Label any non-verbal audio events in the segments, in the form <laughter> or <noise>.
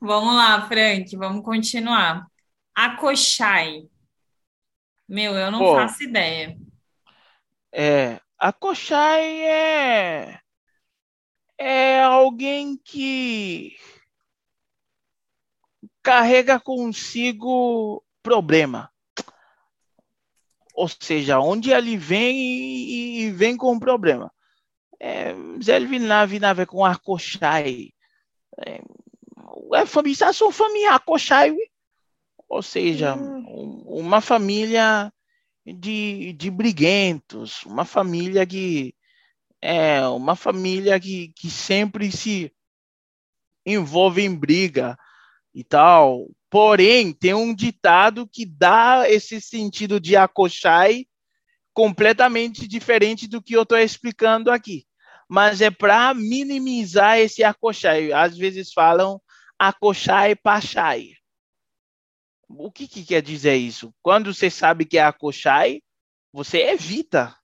Vamos lá, Frank, vamos continuar. Akoshai. Meu, eu não Pô, faço ideia. é, a Kochai é, é alguém que carrega consigo problema. Ou seja, onde ele vem e, e vem com problema. É, ele na vinave com a Kochai. É, é família, são família Kochai, ou seja, Hum, um- uma família de, de briguentos, uma família que é uma família que, que sempre se envolve em briga e tal. Porém, tem um ditado que dá esse sentido de akoshai completamente diferente do que eu estou explicando aqui. Mas é para minimizar esse akoshai. Às vezes falam akoshai pachai. O que, que quer dizer isso? Quando você sabe que é akoshai, você evita.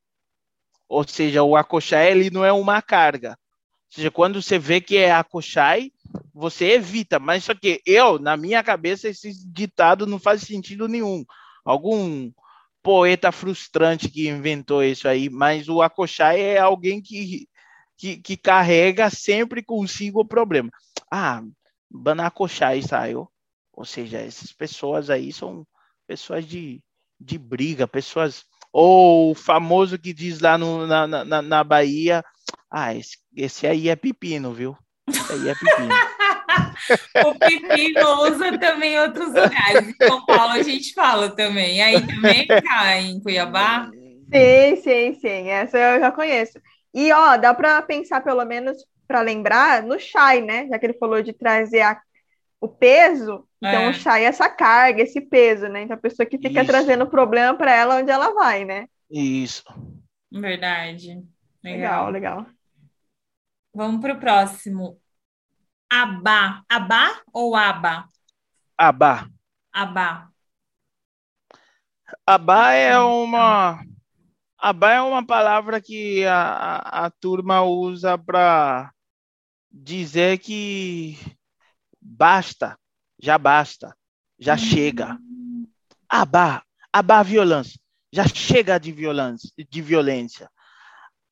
Ou seja, o akoshai ele não é uma carga. Ou seja, quando você vê que é akoshai, você evita. Mas só que eu, na minha cabeça, esse ditado não faz sentido nenhum. Algum poeta frustrante que inventou isso aí, mas o akoshai é alguém que, que, que carrega sempre consigo o problema. Ah, banakoshai saiu. Ou seja, essas pessoas aí são pessoas de, de briga, pessoas. Ou o famoso que diz lá no, na, na, na Bahia: Ah, esse, esse aí é pepino, viu? Esse aí é pepino. <laughs> O pepino usa também em outros lugares. Em São Paulo a gente fala também. Aí também cai em Cuiabá. sim, sim, sim. Essa eu já conheço. E, ó, dá para pensar, pelo menos, para lembrar, no chai, né? Já que ele falou de trazer a- o peso, então É. o chai é essa carga, esse peso, né? Então a pessoa que fica Isso. trazendo problema para ela onde ela vai, né? Isso. Verdade. Legal, Legal. legal. Vamos para o próximo. Abá. Abá ou aba? Abá. Abá. Abá é uma. Abá é uma palavra que a, a, a turma usa para dizer que basta, já basta, já chega. Abá, abá a violência, já chega de violência, de violência.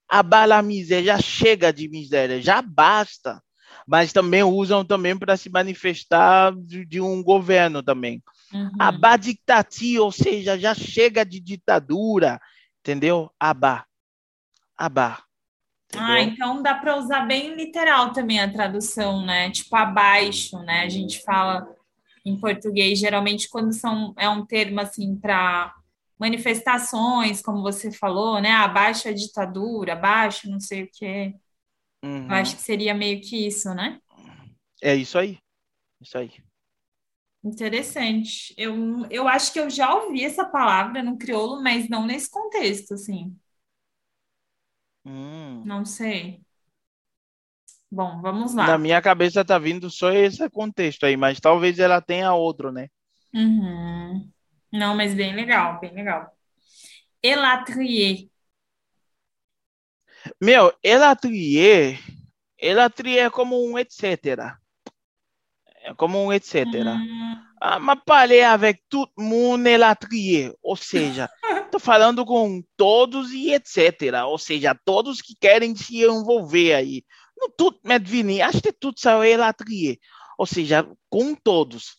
Abá a miséria, já chega de miséria, já basta. Mas também usam também para se manifestar de, de um governo também. Uhum. Abá dictatia, ou seja, já chega de ditadura, entendeu? Abá, abá. Ah, então dá para usar bem literal também a tradução, né? Tipo abaixo, né? A gente fala em português, geralmente quando são é um termo assim para manifestações, como você falou, né? Abaixo a ditadura, abaixo não sei o quê. Uhum. Eu acho que seria meio que isso, né? É isso aí, isso aí. Interessante. Eu, eu acho que eu já ouvi essa palavra no crioulo, mas não nesse contexto, assim. Hum. Não sei. Bom, vamos Na lá. minha cabeça tá vindo só esse contexto aí, mas talvez ela tenha outro, né? Uhum. Não, mas bem legal, bem legal. Elatrier. Meu, elatrier, elatrier é como um etc. É como um etc. Hum, Ah, mas parler avec tout monde elatrier, ou seja, <laughs> tô falando com todos e etc. Ou seja, todos que querem se envolver aí. No tudo medvini, acho que tudo saiu elatrier. Ou seja, com todos.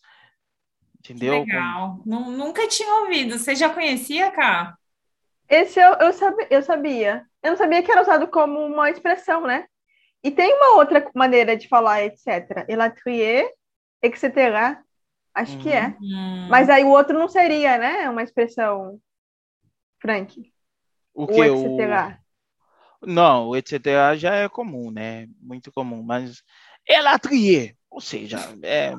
Entendeu? Com- legal. Nu- Nunca tinha ouvido. Você já conhecia, Cá? Esse eu, eu, sabe, eu sabia. Eu não sabia que era usado como uma expressão, né? E tem uma outra maneira de falar, etc. Elatrier, etc. Acho que é. Hum, Mas aí o outro não seria, né? Uma expressão, Frank. O O que? etc. Não, o etc. já é comum, né? Muito comum, mas elatrier, ou seja, é,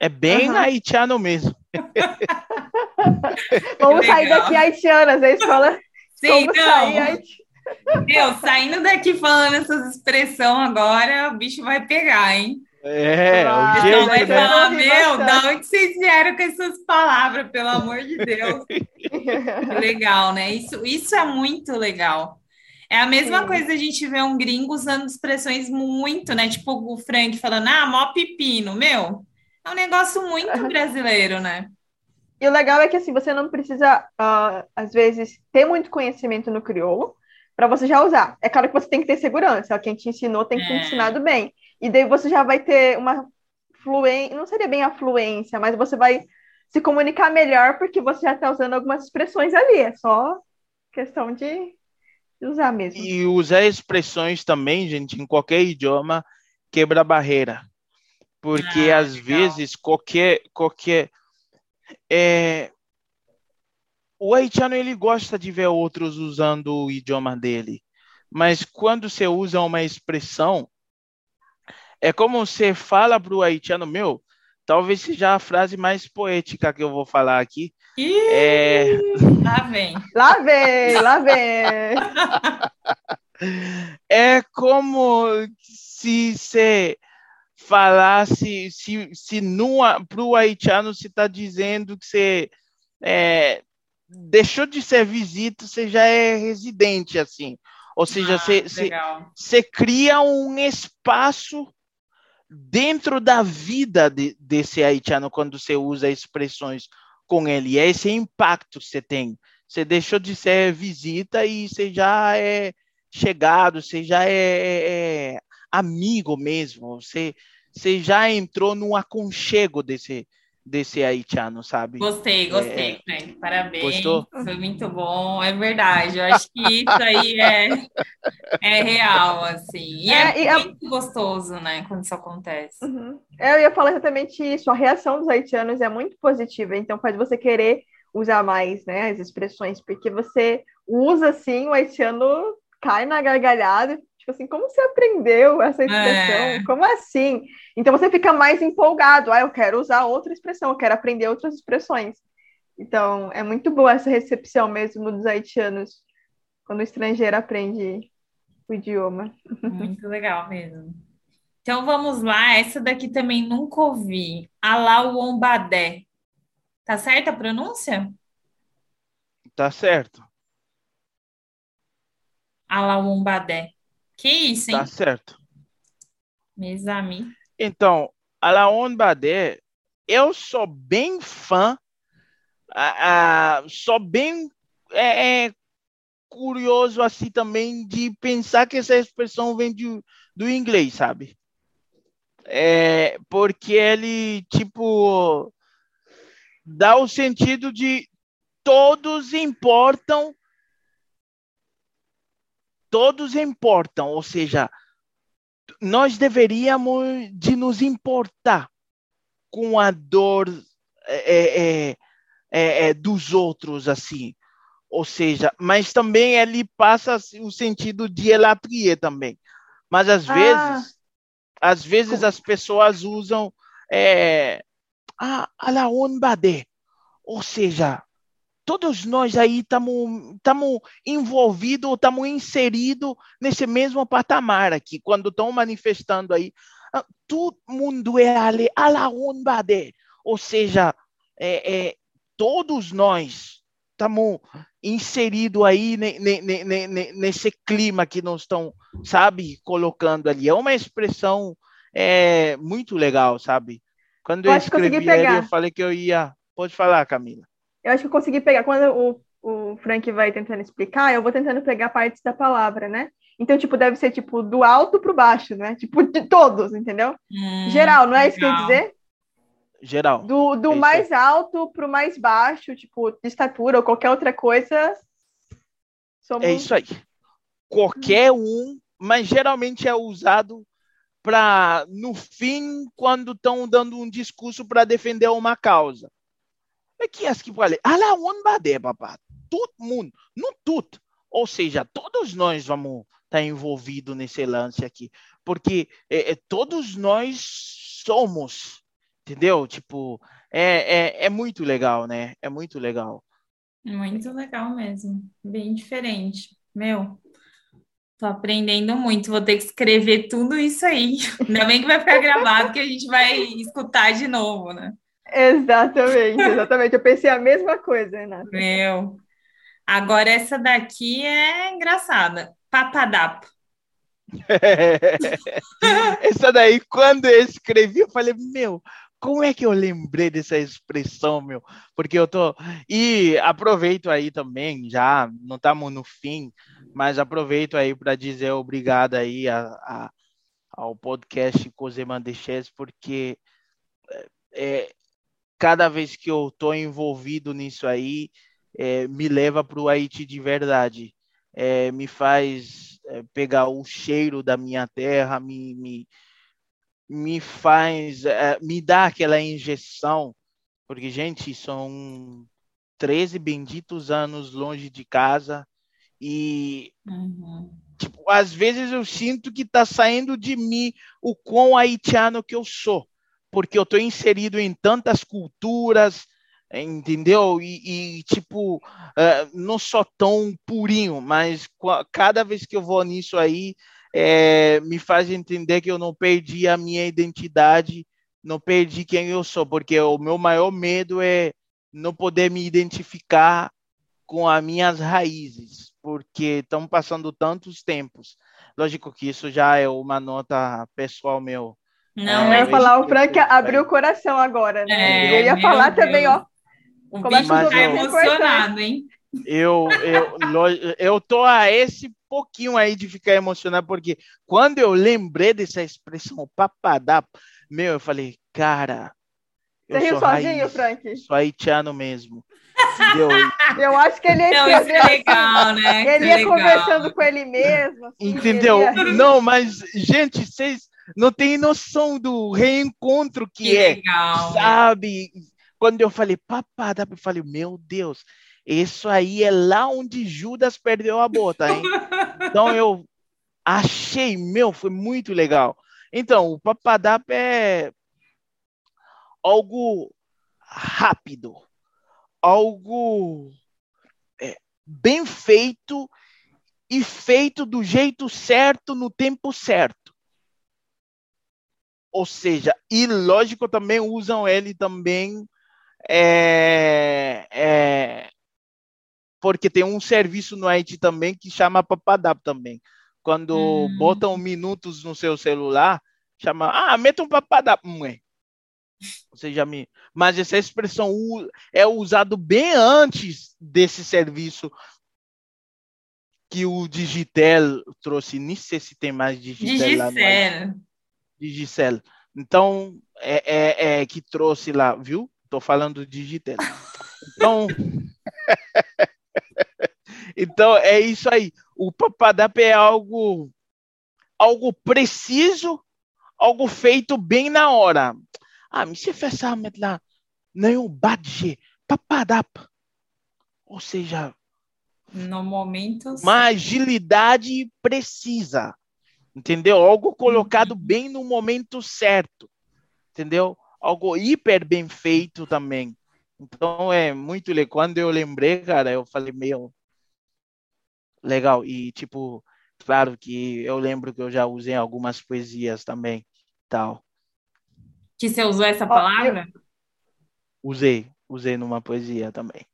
é bem Aham. haitiano mesmo. <laughs> Vamos sair daqui haitianas, a escola. Sim, Como sair não. haiti- Meu, saindo daqui falando essas expressões agora, o bicho vai pegar, hein? É, Ah, o jeito, vai eu né? falar, meu, da onde vocês vieram com essas palavras, pelo amor de Deus? <laughs> Legal, né? Isso, isso é muito legal. É a mesma Sim. coisa a gente ver um gringo usando expressões muito, né? Tipo o Frank falando, ah, mó pepino, meu. É um negócio muito brasileiro, né? E o legal é que assim, você não precisa, uh, às vezes, ter muito conhecimento no crioulo para você já usar. É claro que você tem que ter segurança, quem te ensinou tem que ter é. ensinado bem. E daí você já vai ter uma fluência, não seria bem a fluência, mas você vai se comunicar melhor porque você já está usando algumas expressões ali. É só questão de usar mesmo. E usar expressões também, gente, em qualquer idioma, quebra barreira. Porque ah, às legal. vezes qualquer qualquer é, o haitiano ele gosta de ver outros usando o idioma dele, mas quando você usa uma expressão, é como você fala para o haitiano, meu, talvez seja a frase mais poética que eu vou falar aqui. Ih, é... Lá vem. <laughs> Lá vem, lá vem. <laughs> é como se você falasse, se, se para o haitiano se está dizendo que você é, deixou de ser visita, você já é residente, assim. Ou seja, ah, você, você, você cria um espaço dentro da vida de, desse haitiano quando você usa expressões com ele. É esse impacto que você tem. Você deixou de ser visita e você já é chegado, você já é, é, é amigo mesmo. Você, você já entrou no aconchego desse, desse haitiano, sabe? Gostei, gostei, é... Frank. Parabéns. Gostou? Foi muito bom, é verdade. Eu acho que isso aí é, <laughs> é real, assim. E é, é muito a... gostoso, né, quando isso acontece. Uhum. Eu ia falar exatamente isso. A reação dos haitianos é muito positiva, então faz você querer usar mais, né, as expressões, porque você usa, assim, o haitiano cai na gargalhada Tipo assim, como você aprendeu essa expressão? É. Como assim? Então você fica mais empolgado. Ah, eu quero usar outra expressão, eu quero aprender outras expressões. Então, é muito boa essa recepção mesmo dos haitianos quando o estrangeiro aprende o idioma. Muito legal mesmo. Então vamos lá, essa daqui também nunca ouvi. Alauombadé. Tá certa a pronúncia? Tá certo. Alauombadé. Que isso, hein? Tá certo. Mesami. Então, Alaon Badé, eu sou bem fã, uh, uh, sou bem é, é, curioso assim também de pensar que essa expressão vem de, do inglês, sabe? É, porque ele, tipo, dá o sentido de todos importam todos importam, ou seja, nós deveríamos de nos importar com a dor é, é, é, é, dos outros, assim. Ou seja, mas também ele passa o sentido de elatria também. Mas às ah. vezes, às vezes as pessoas usam é, a, a la ou seja, todos nós aí estamos envolvidos, estamos inseridos nesse mesmo patamar aqui, quando estão manifestando aí. Ah, todo mundo é ali, alaunbade, ou seja, é, é, todos nós estamos inseridos aí nesse clima que nós estão, sabe, colocando ali. É uma expressão é, muito legal, sabe? Quando eu, eu escrevi ali, eu falei que eu ia. Pode falar, Camila. Eu acho que eu consegui pegar. Quando o, o Frank vai tentando explicar, eu vou tentando pegar partes da palavra, né? Então, tipo, deve ser, tipo, do alto pro baixo, né? Tipo, de todos, entendeu? Hum, Geral, não é legal. isso que eu ia dizer? Geral. Do, do é mais alto pro mais baixo, tipo, de estatura ou qualquer outra coisa. Somos... É isso aí. Qualquer um, mas geralmente é usado para, no fim, quando estão dando um discurso para defender uma causa. É que as que falei, ala on bade, papá. Todo mundo, não tudo. Ou seja, todos nós vamos estar tá envolvidos nesse lance aqui, porque é, é, todos nós somos, entendeu? Tipo, é, é, é muito legal, né? É muito legal. Muito legal mesmo, bem diferente. Meu, tô aprendendo muito, vou ter que escrever tudo isso aí. <laughs> Ainda bem que vai ficar gravado, que a gente vai escutar de novo, né? Exatamente, exatamente. Eu pensei a mesma coisa, Renata. Meu. Agora essa daqui é engraçada. Papadapo. <laughs> Essa daí, quando eu escrevi, eu falei, meu, como é que eu lembrei dessa expressão, meu? Porque eu tô. E aproveito aí também, já não estamos no fim, mas aproveito aí para dizer obrigado aí a, a, ao podcast Cozeman Chess, porque é, cada vez que eu tô envolvido nisso aí, é, me leva para o Haiti de verdade. É, me faz é, pegar o cheiro da minha terra, me, me me faz, é, me dá aquela injeção, porque, gente, são 13 benditos anos longe de casa e, uhum. tipo, às vezes eu sinto que está saindo de mim o quão haitiano que eu sou, porque eu estou inserido em tantas culturas, entendeu? E, e tipo, uh, não sou tão purinho, mas cada vez que eu vou nisso aí, é, me faz entender que eu não perdi a minha identidade, não perdi quem eu sou, porque o meu maior medo é não poder me identificar com as minhas raízes, porque estão passando tantos tempos. Lógico que isso já é uma nota pessoal meu. Não, é, eu ia falar, o Frank abriu o coração agora, né? É, eu ia falar Deus. também, ó. O bicho tá emocionado, hein? Eu, eu, eu tô a esse pouquinho aí de ficar emocionado, porque quando eu lembrei dessa expressão papadá, meu, eu falei, cara. Você riu sozinho, raiz, Frank? Sou haitiano mesmo. <laughs> Eu acho que ele ia Não, é legal, né? Ele ia legal. conversando com ele mesmo. Assim, Entendeu? Ia... Não, mas, gente, vocês não têm noção do reencontro que, que é. Legal, sabe? Quando eu falei papada, eu falei, meu Deus, isso aí é lá onde Judas perdeu a bota, hein? <laughs> Então eu achei, meu, foi muito legal. Então, o Papadap é algo rápido, algo é, bem feito e feito do jeito certo no tempo certo. Ou seja, e lógico também usam ele também é, é, porque tem um serviço no Haiti também que chama Papadap também. Quando hum. botam minutos no seu celular, chama, ah, meta um Papadap, mãe. Você já me... Mas essa expressão é usado bem antes desse serviço que o Digitel trouxe. Nem sei se tem mais Digitel Digicel. lá no Digicel. Então, é, é, é, que trouxe lá, viu? Tô falando Digitel. Então, <laughs> Então é isso aí. O papadap é algo algo preciso, algo feito bem na hora. Ah, me se fez lá, nem o badge, papadap. Ou seja, no momento uma agilidade precisa. Entendeu? Algo colocado uhum. bem no momento certo. Entendeu? Algo hiper bem feito também. Então é muito legal. Quando eu lembrei, cara, eu falei, meu, legal. E, tipo, claro que eu lembro que eu já usei algumas poesias também, tal. Que você usou essa palavra? Usei, usei numa poesia também.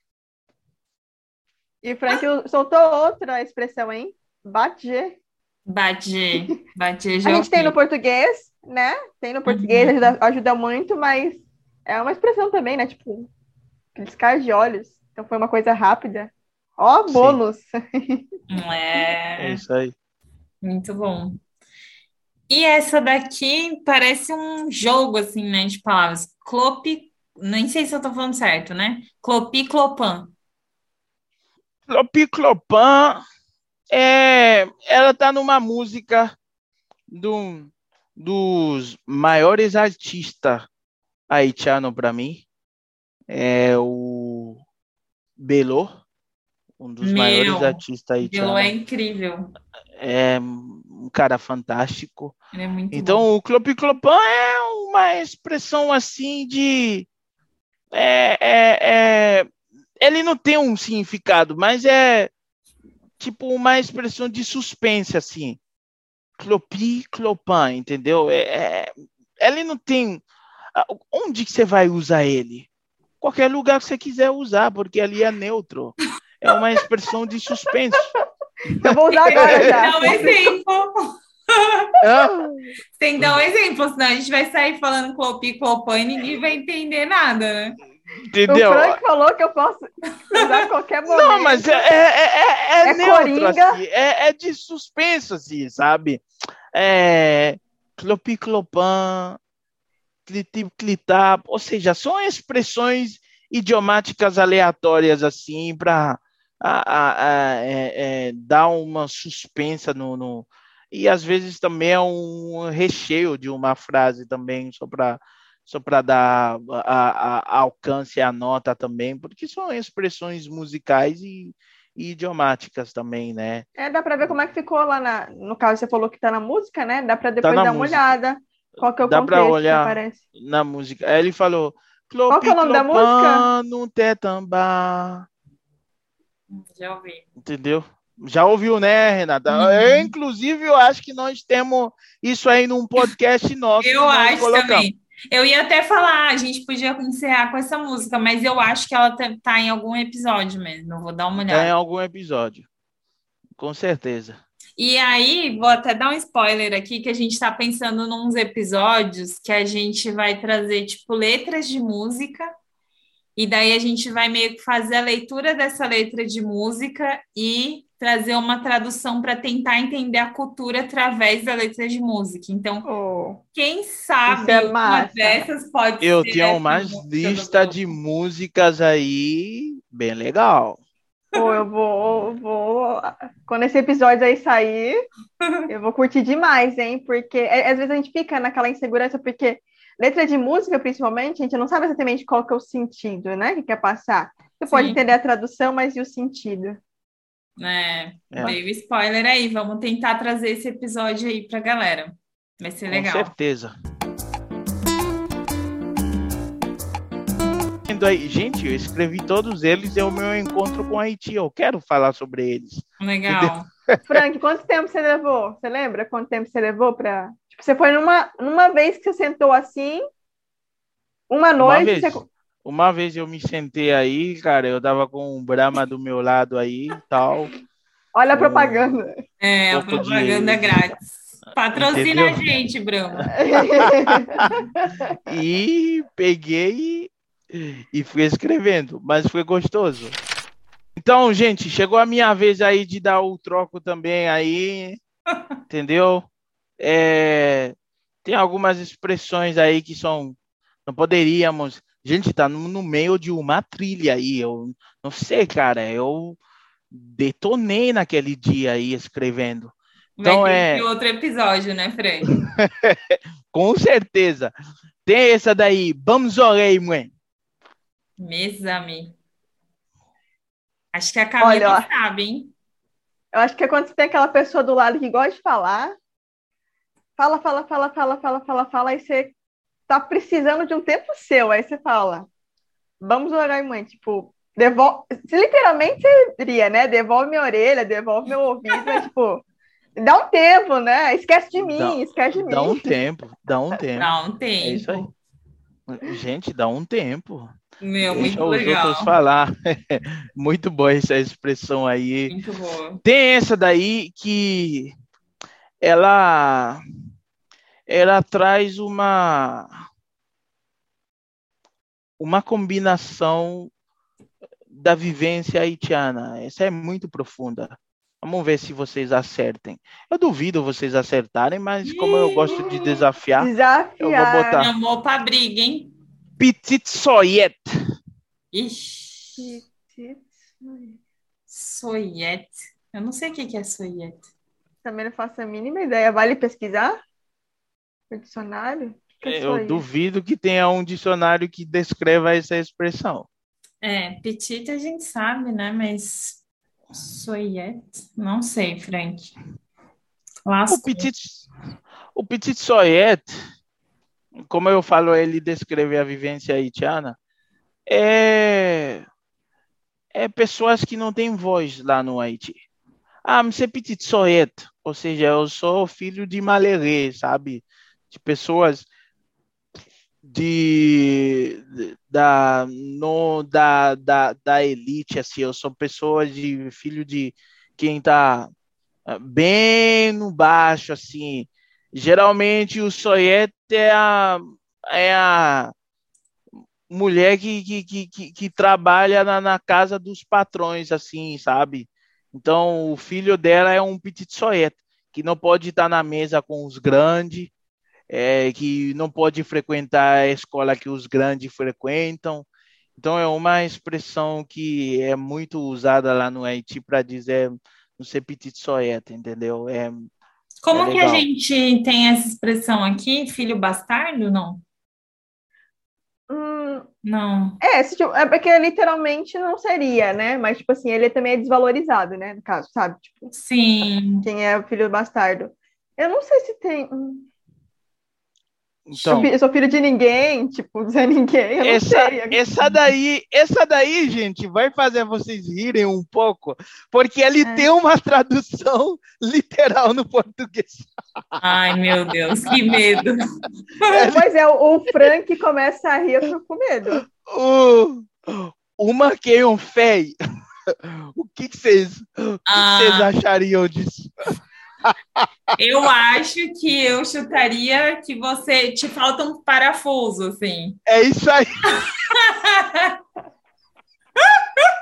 E Frank soltou outra expressão, hein? Badger. Badger. Badger A gente tem no português, né? Tem no português, uhum. ajuda, ajuda muito, mas é uma expressão também, né? Tipo, piscar de olhos. Então foi uma coisa rápida. Ó, oh, bônus! É... <laughs> é isso aí. Muito bom. E essa daqui parece um jogo, assim, né, de palavras. Clopi, nem sei se eu tô falando certo, né? Clopi, clopan. Clopi, clopan é... Ela tá numa música do, dos maiores artistas haitianos para mim. É o Belo um dos Meu, maiores artistas aí. Ele é incrível. É um cara fantástico. É então, bom. o Clopiclopan é uma expressão assim de. É, é, é, ele não tem um significado, mas é tipo uma expressão de suspense, assim. Clopi, Clopan, entendeu? É, é, ele não tem. Onde que você vai usar ele? Qualquer lugar que você quiser usar, porque ali é neutro é uma expressão de suspense. Eu vou usar agora <laughs> já. É um exemplo. Tem que dar um exemplo, senão a gente vai sair falando clopi, clopã e ninguém vai entender nada, né? Entendeu? O Frank falou que eu posso usar qualquer momento. Não, mas é, é, é, é, é neutro, assim, é, é de suspenso, assim, sabe? É, clopiclopan, clitip-clitap, ou seja, são expressões idiomáticas aleatórias, assim, para é, é, dar uma suspensa no, no, E às vezes também é um recheio de uma frase também, só para só para dar a, a, alcance à nota também, porque são expressões musicais e, e idiomáticas também, né? É, dá para ver como é que ficou lá na, no caso você falou que tá na música, né? Dá para depois tá dar música. uma olhada. Qual que é o dá contexto olhar que aparece? Na música. Aí ele falou Qual que é o nome da música? No tetambá. Já ouvi. Entendeu? Já ouviu, né, Renata? Uhum. Eu, inclusive, eu acho que nós temos isso aí num podcast nosso. Eu acho colocamos. também. Eu ia até falar, a gente podia encerrar com essa música, mas eu acho que ela tá, tá em algum episódio mesmo. Vou dar uma olhada. Tá em algum episódio. Com certeza. E aí, vou até dar um spoiler aqui, que a gente está pensando nos episódios que a gente vai trazer, tipo, letras de música, e daí a gente vai meio que fazer a leitura dessa letra de música e trazer uma tradução para tentar entender a cultura através da letra de música. Então, oh, quem sabe é uma dessas pode Eu ser. Eu tenho uma lista de músicas aí bem legal. Pô, eu vou, vou. Quando esse episódio aí sair, <laughs> eu vou curtir demais, hein? Porque é, às vezes a gente fica naquela insegurança, porque letra de música, principalmente, a gente não sabe exatamente qual que é o sentido, né? Que quer passar. Você Sim. pode entender a tradução, mas e o sentido? É, é. Veio spoiler aí. Vamos tentar trazer esse episódio aí pra galera. Vai ser legal. Com certeza. Aí, gente, eu escrevi todos eles. É o meu encontro com Haiti. Eu quero falar sobre eles. Legal. Frank, quanto tempo você levou? Você lembra quanto tempo você levou para? Tipo, você foi numa, numa vez que você sentou assim, uma noite. Uma vez. Você... Uma vez eu me sentei aí, cara, eu tava com um Brahma do meu lado aí e tal. Olha a propaganda. É, a propaganda de... grátis. Patrocina Entendeu? a gente, Brahma. <laughs> e peguei e fui escrevendo, mas foi gostoso. Então, gente, chegou a minha vez aí de dar o troco também aí, <laughs> entendeu? É, tem algumas expressões aí que são não poderíamos Gente, tá no, no, meio de uma trilha aí. Eu não sei, cara. Eu detonei naquele dia aí escrevendo. Então Vai ter é outro episódio, né, Fred? <laughs> Com certeza. Tem essa daí. Vamos orar, mãe. Mesame. Acho que a Camila Olha, sabe, hein? Eu acho que é quando você tem aquela pessoa do lado que gosta de falar, fala, fala, fala, fala, fala, fala, fala, aí você tá precisando de um tempo seu. Aí você fala, vamos orar, mãe. Tipo, devolve. Literalmente seria, né? Devolve minha orelha, devolve meu ouvido. Mas, tipo, dá um tempo, né? Esquece de mim, dá, esquece de mim. Dá um tempo, dá um tempo. Dá um tempo. É isso aí. Gente, dá um tempo. Meu, Deixa muito os legal. outros falar. <laughs> muito boa essa expressão aí. Muito boa. Tem essa daí que ela ela traz uma uma combinação da vivência haitiana. Essa é muito profunda. Vamos ver se vocês acertem. Eu duvido vocês acertarem, mas como eu gosto de desafiar, desafiar. eu vou botar. Chamou pra briga, hein? Petit Soyet. Ixi. Petit Soyet. Eu não sei o que é Soyet. Também não faço a mínima ideia. Vale pesquisar? O dicionário? Que é, eu duvido que tenha um dicionário que descreva essa expressão. É, petit a gente sabe, né? Mas soyet, não sei, Frank. O petit, o petit soyet, como eu falo, ele descreve a vivência haitiana, é, é pessoas que não têm voz lá no Haiti. Ah, mas é petit soyet, ou seja, eu sou filho de malerê, sabe? De pessoas de, da no da, da, da elite assim eu sou pessoa de filho de quem está bem no baixo, assim. Geralmente o soiete é a, é a mulher que, que, que, que trabalha na, na, casa dos patrões, assim, sabe? Então, o filho dela é um petit soiete, que não pode estar na mesa com os grandes, é, que não pode frequentar a escola que os grandes frequentam. Então, é uma expressão que é muito usada lá no Haiti para dizer não ser petit soiete, entendeu? É, Como é que a gente tem essa expressão aqui, filho bastardo, não? Hum, Não. é, tipo, é porque literalmente não seria, né? Mas, tipo assim, ele também é desvalorizado, né? No caso, sabe? Tipo, Sim. quem é o filho bastardo. Eu não sei se tem. hum, Então, eu sou filho de ninguém, tipo, Zé Ninguém, eu não essa, sei. essa daí, essa daí, gente, vai fazer vocês rirem um pouco, porque ele É. tem uma tradução <laughs> literal no português. Ai, meu Deus, que medo. Pois é, o, o Frank começa a rir, eu fico com medo. O, uma <laughs> que um fei. O que vocês, o Ah. vocês achariam disso? Eu acho que eu chutaria que você te falta um parafuso, assim. É isso aí.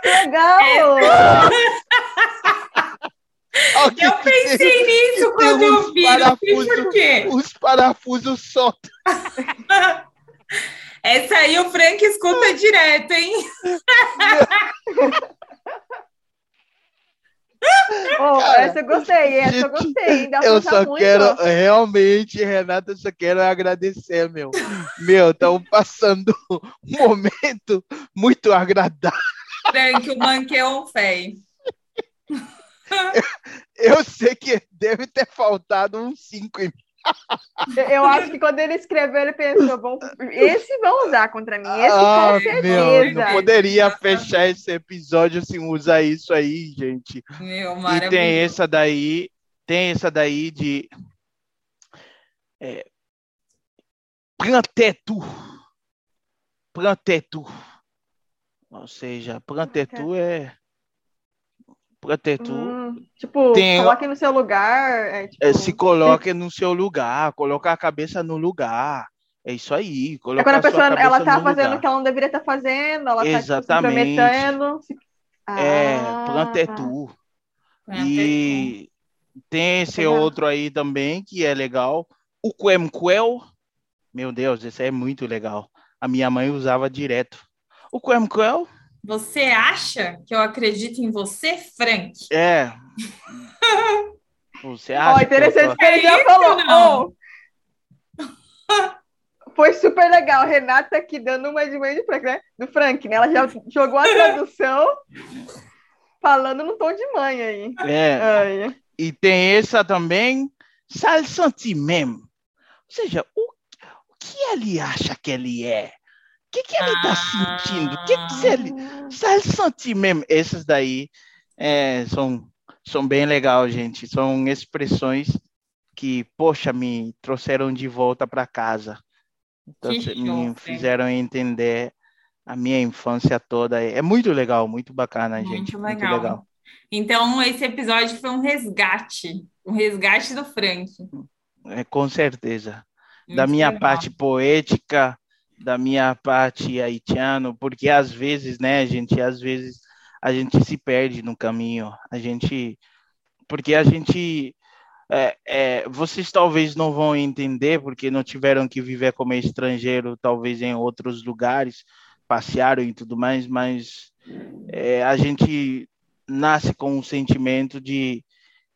Legal! <laughs> Que Eu pensei nisso quando eu vi, não sei por quê. Os parafusos soltos. <laughs> Essa aí o Frank escuta direto, hein? <laughs> Oh, Cara, essa eu gostei, essa eu gostei. Ainda Eu só muito. quero, realmente, Renata, eu só quero agradecer, meu. Meu, estão passando um momento muito agradável. Frank, o Manqueon Fei. Eu sei que deve ter faltado uns cinco em Eu acho que quando ele escreveu, ele pensou: vão, esse vão usar contra mim, esse Ah, com certeza. meu, não poderia fechar esse episódio sem usar isso aí, gente. Meu, E tem maravilhoso. essa daí, tem essa daí de é, plantetu. Plantetu. Ou seja, plantetu é plantetu Hum, tipo, Tem- coloque no seu lugar. É, tipo, é, se coloque no seu lugar, coloca a cabeça no lugar. É isso aí, é quando a pessoa ela tá fazendo lugar. o que ela não deveria estar fazendo, ela tá tipo, se Exatamente. intrometendo. se- É, Ah, plantetu. Plantetu. E tem esse Legal. outro aí também que é legal. O Quemquel. Meu Deus, esse é muito legal. A minha mãe usava direto. O Quemquel Você acha que eu acredito em você, Frank? é. <laughs> Você Ó, acha que eu interessante tô- que ele já É isso, falou. não? "Oh, foi super legal. Renata aqui dando uma de mãe de Frank, né? Do Frank, né? Ela já jogou a tradução falando no tom de mãe aí. É. Ai. E tem essa também. Sal sentimento. Ou seja, o, o que ele acha que ele é? O que, que ele está Ah. sentindo? O que, que ele. Sal sentimento. Essas daí é, são, são bem legal, gente. São expressões que, poxa, me trouxeram de volta para casa. Então, me fizeram entender a minha infância toda. É muito legal, muito bacana, gente. Muito Muito legal. legal. Então, esse episódio foi um resgate. Um resgate do Frank. É, com certeza. da Muito minha legal. parte poética, da minha parte haitiano, porque às vezes, né, gente, às vezes a gente se perde no caminho, a gente, porque a gente, é, é, vocês talvez não vão entender, porque não tiveram que viver como estrangeiro, talvez em outros lugares, passearam e tudo mais, mas é, a gente nasce com um sentimento de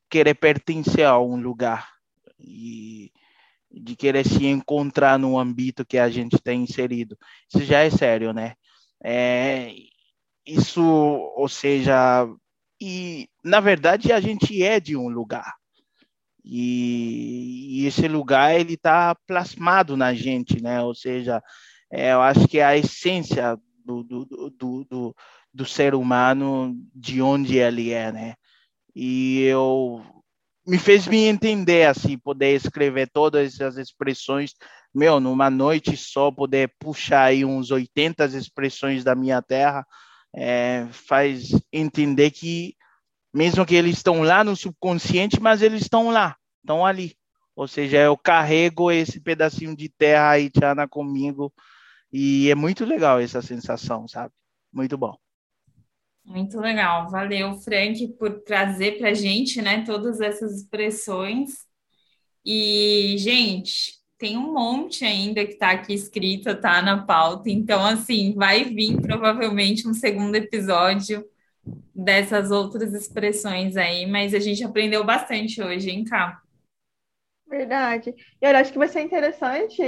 querer pertencer a um lugar. E de querer se encontrar no âmbito que a gente tem inserido. Isso já é sério, né? É, isso, ou seja, e na verdade a gente é de um lugar. E, e esse lugar ele está plasmado na gente, né? Ou seja, é, eu acho que é a essência do, do, do, do, do ser humano de onde ele é, né? E eu me fez me entender assim, poder escrever todas essas expressões, meu, numa noite só poder puxar aí uns 80 expressões da minha terra, é, faz entender que mesmo que eles estão lá no subconsciente, mas eles estão lá, estão ali. Ou seja, eu carrego esse pedacinho de terra haitiana comigo e é muito legal essa sensação, sabe? Muito bom. Muito legal. Valeu, Frank, por trazer para a gente, né, todas essas expressões. E, gente, tem um monte ainda que está aqui escrito, tá na pauta. Então, assim, vai vir provavelmente um segundo episódio dessas outras expressões aí, mas a gente aprendeu bastante hoje, hein, Cá? Verdade. E eu acho que vai ser interessante,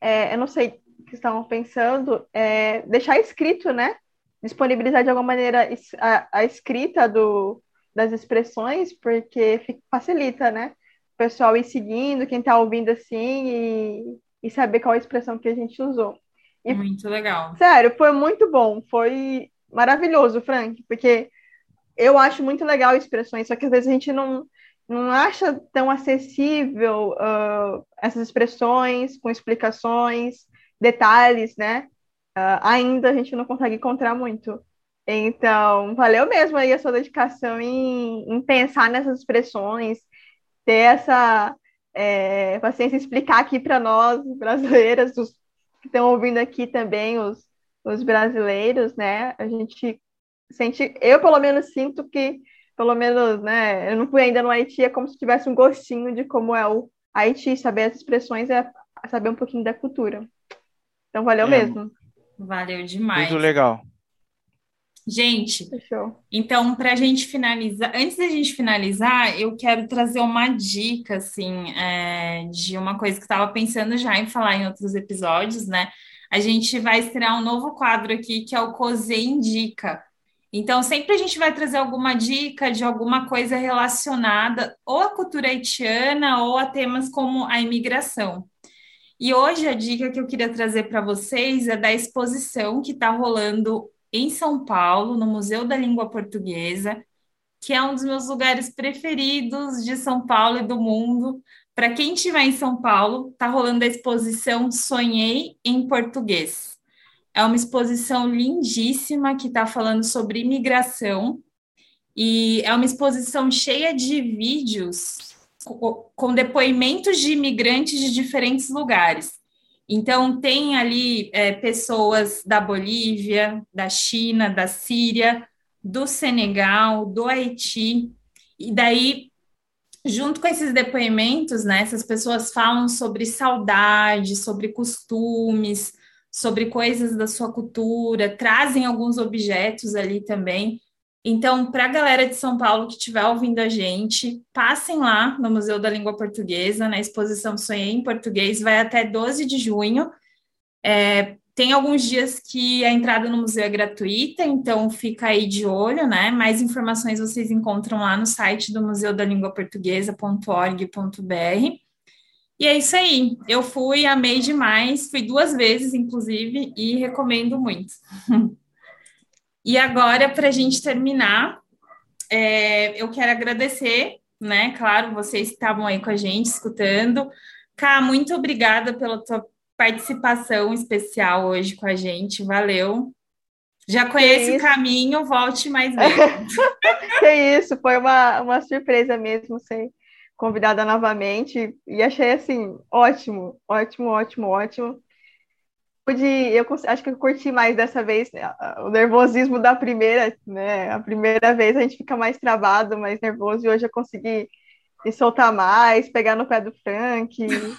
é, eu não sei o que estavam pensando, é, deixar escrito, né? Disponibilizar de alguma maneira a, a escrita do, das expressões, porque facilita, né? O pessoal ir seguindo, quem está ouvindo assim, e, e saber qual a expressão que a gente usou. E, muito legal. Sério, foi muito bom. Foi maravilhoso, Frank, porque eu acho muito legal expressões, só que às vezes a gente não, não acha tão acessível uh, essas expressões com explicações, detalhes, né? Uh, ainda a gente não consegue encontrar muito. Então, valeu mesmo aí a sua dedicação em, em pensar nessas expressões, ter essa é, paciência explicar aqui para nós, brasileiras, os que estão ouvindo aqui também, os, os brasileiros, né? A gente sente, eu pelo menos sinto que, pelo menos, né? Eu não fui ainda no Haiti, é como se tivesse um gostinho de como é o Haiti, saber as expressões é saber um pouquinho da cultura. Então valeu é, mesmo. Valeu demais. Muito legal. Gente, Fechou. então, para a gente finalizar, antes da gente finalizar, eu quero trazer uma dica, assim, é, de uma coisa que eu estava pensando já em falar em outros episódios, né? A gente vai estrear um novo quadro aqui, que é o Cozê Indica. Então, sempre a gente vai trazer alguma dica de alguma coisa relacionada ou à cultura haitiana ou a temas como a imigração. E hoje a dica que eu queria trazer para vocês é da exposição que está rolando em São Paulo, no Museu da Língua Portuguesa, que é um dos meus lugares preferidos de São Paulo e do mundo. Para quem estiver em São Paulo, está rolando a exposição Sonhei em Português. É uma exposição lindíssima que está falando sobre imigração e é uma exposição cheia de vídeos com depoimentos de imigrantes de diferentes lugares. Então, tem ali é, pessoas da Bolívia, da China, da Síria, do Senegal, do Haiti, e daí, junto com esses depoimentos, né, essas pessoas falam sobre saudade, sobre costumes, sobre coisas da sua cultura, trazem alguns objetos ali também. Então, para a galera de São Paulo que estiver ouvindo a gente, passem lá no Museu da Língua Portuguesa, na exposição Sonhei em Português, vai até 12 de junho. É, tem alguns dias que a entrada no museu é gratuita, então fica aí de olho, né? Mais informações vocês encontram lá no site do Museu da Língua Portuguesa.org.br. E é isso aí. Eu fui, amei demais, fui duas vezes, inclusive, e recomendo muito. <laughs> E agora, para a gente terminar, é, eu quero agradecer, né? Claro, vocês estavam aí com a gente, escutando. Cá, muito obrigada pela tua participação especial hoje com a gente. Valeu. Já conhece o caminho, volte mais vezes. <laughs> que isso, foi uma, uma surpresa mesmo ser convidada novamente e achei assim ótimo, ótimo, ótimo, ótimo de. Eu acho que eu curti mais dessa vez né, o nervosismo da primeira, né? A primeira vez a gente fica mais travado, mais nervoso, e hoje eu consegui me soltar mais, pegar no pé do Frank,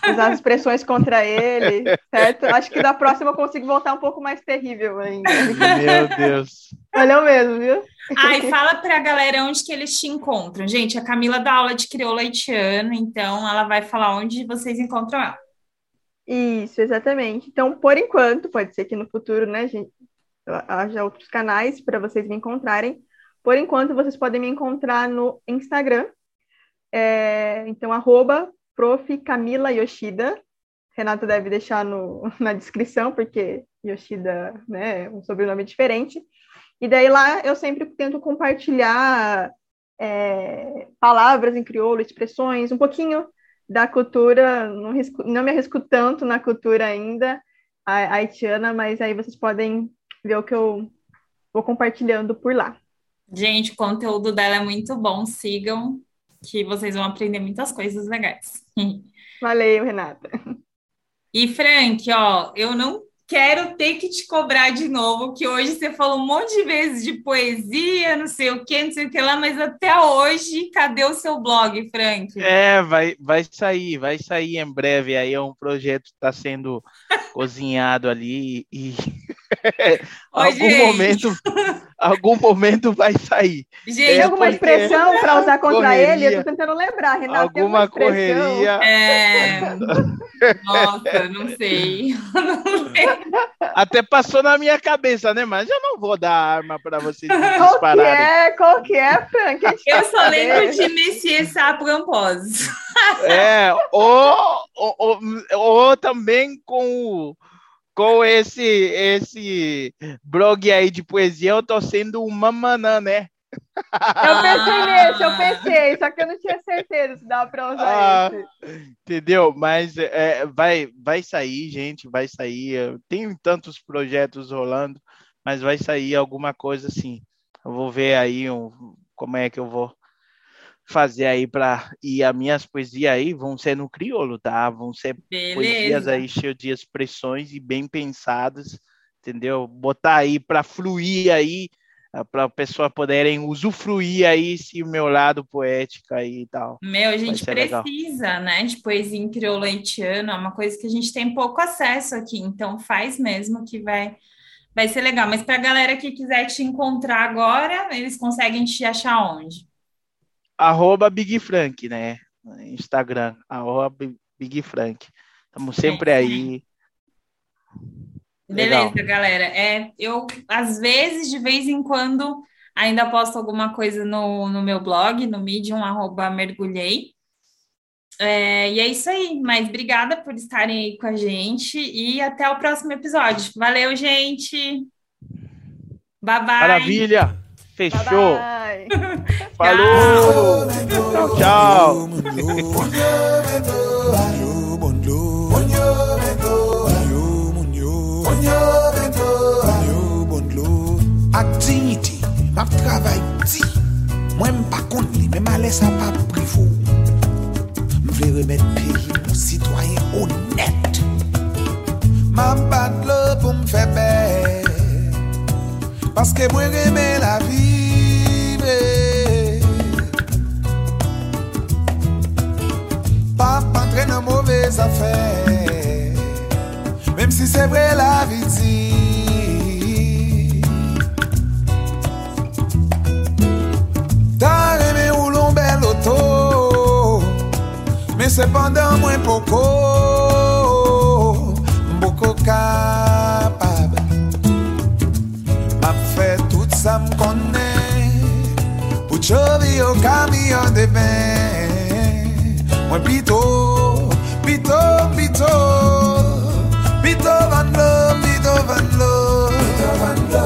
usar as expressões contra ele, <laughs> certo? Acho que da próxima eu consigo voltar um pouco mais terrível ainda. Meu Deus. Valeu mesmo, viu? Ai, fala pra galera onde que eles te encontram. Gente, a Camila dá aula de crioula haitiano, então ela vai falar onde vocês encontram ela. Isso, exatamente. Então, por enquanto, pode ser que no futuro, né, gente, haja outros canais para vocês me encontrarem. Por enquanto, vocês podem me encontrar no Instagram. É, então, arroba Yoshida. Renata deve deixar no, <laughs> na descrição, porque Yoshida né, é um sobrenome diferente. E daí lá eu sempre tento compartilhar é, palavras em crioulo, expressões, um pouquinho da cultura, não, risco, não me arrisco tanto na cultura ainda haitiana, mas aí vocês podem ver o que eu vou compartilhando por lá. Gente, o conteúdo dela é muito bom. Sigam, que vocês vão aprender muitas coisas legais. <laughs> Valeu, Renata. E Frank, ó, eu não quero ter que te cobrar de novo, que hoje você falou um monte de vezes de poesia, não sei o que, não sei o que lá, mas até hoje, cadê o seu blog, Frank? É, vai, vai sair, vai sair em breve. Aí é um projeto que está sendo cozinhado ali e <laughs> algum gente. momento, algum momento vai sair. Gente, é alguma expressão para usar contra correria, ele? Eu tô tentando lembrar, Renato. Alguma correria. É... Nossa, não sei. não sei. Até passou na minha cabeça, né? Mas eu não vou dar arma para vocês Qual que é? Qual que é, Frank? Eu só lembro de Messias Sapramposos. É, ou, ou, ou, ou também com com esse esse blog aí de poesia, eu tô sendo uma manã, né? Eu pensei nesse, eu pensei, só que eu não tinha certeza se dava para usar ah, esse. Entendeu? Mas é, vai, vai sair, gente, vai sair. Tenho tantos projetos rolando, mas vai sair alguma coisa assim. Eu vou ver aí um, como é que eu vou fazer aí para e as minhas poesias aí vão ser no crioulo, tá? Vão ser Beleza. poesias aí cheias de expressões e bem pensadas, entendeu? Botar aí para fluir aí eh, para a pessoa poderem usufruir aí esse meu lado poético aí e tal. Meu, a gente precisa, legal. né, de poesia em crioulo haitiano, é uma coisa que a gente tem pouco acesso aqui, então faz mesmo que vai vai ser legal. Mas para a galera que quiser te encontrar agora, eles conseguem te achar onde? Arroba Big Frank, né? Instagram, arroba Big Frank. Estamos sempre é. aí. Beleza, Legal. galera. É, eu, às vezes, de vez em quando, ainda posto alguma coisa no, no meu blog, no Medium, arroba mergulhei. É, e é isso aí, mas obrigada por estarem aí com a gente e até o próximo episódio. Valeu, gente! Bye, bye! Maravilha! Fechou. Bye bye. Falou. tchau, tchau. Aktinite, map travay ti Mwen pa kont li, men ma lesa pa privou Mwen vle remet peyi pou sitwayen honet Mwen bat lo pou mfe febe Paske mwen reme la vive Pa patre nan mouvez afe Mem si se vre la viti Ta reme ou lon bel oto Men sepandan mwen poko. Mboko ka llovió camión de ven. Buen pito, pito, pito, pito van lo, pito van lo, pito van lo.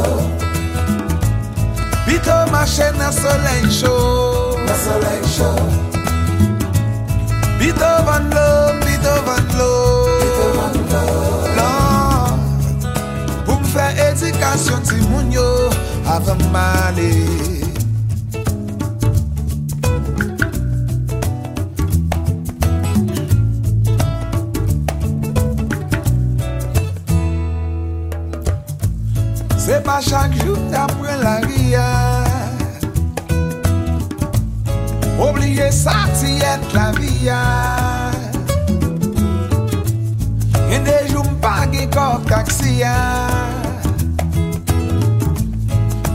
Pito marchen na soleil chaud, na soleil chaud. Pito van lo, pito van lo, pito van lo. Lord, pour me faire éducation, si mon yo, m'aller. pa chak jout apre la ria Obliye sa ti et la via Yen de jout pa ge kor kaksia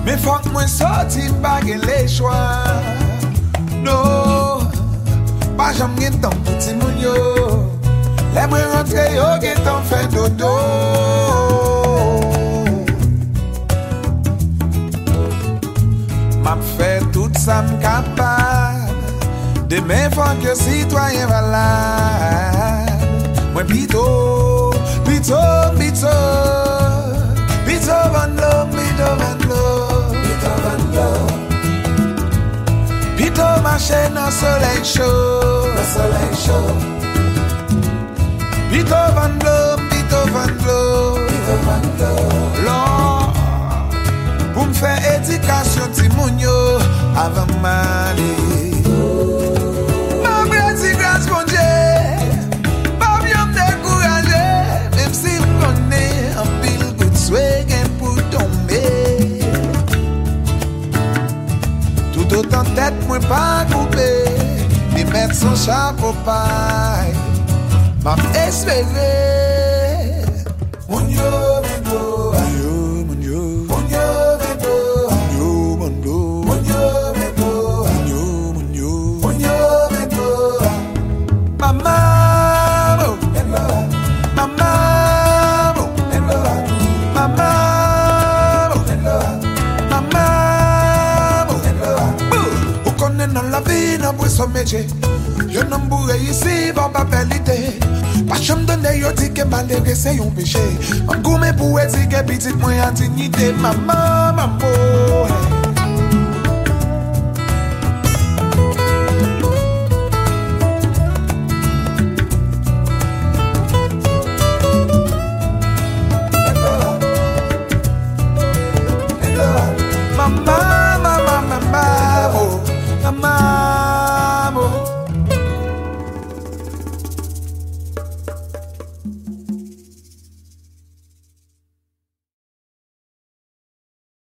Me fok mwen soti pa ge le chwa No, pa jom gen ton pouti moun yo Le mwen rentre yo gen ton fe dodo. Demain faut que citoyen valable. Moi plutôt, plutôt, plutôt, plutôt van l'eau, plutôt van l'eau, plutôt van l'eau. Plutôt marcher dans dans soleil. Plutôt van l'eau, plutôt van l'eau, plutôt van l'eau. Pour me faire éducation, ti moun yo. nan tet mwen pa koupe Ni met son chapo pay Mam espere Moun yo meche Yo nan boure yisi, ban pa pelite Pa chanm done yo di ke malere se yon peche. Mwen goume pou e di ke pitit mwen an dignite. Maman, maman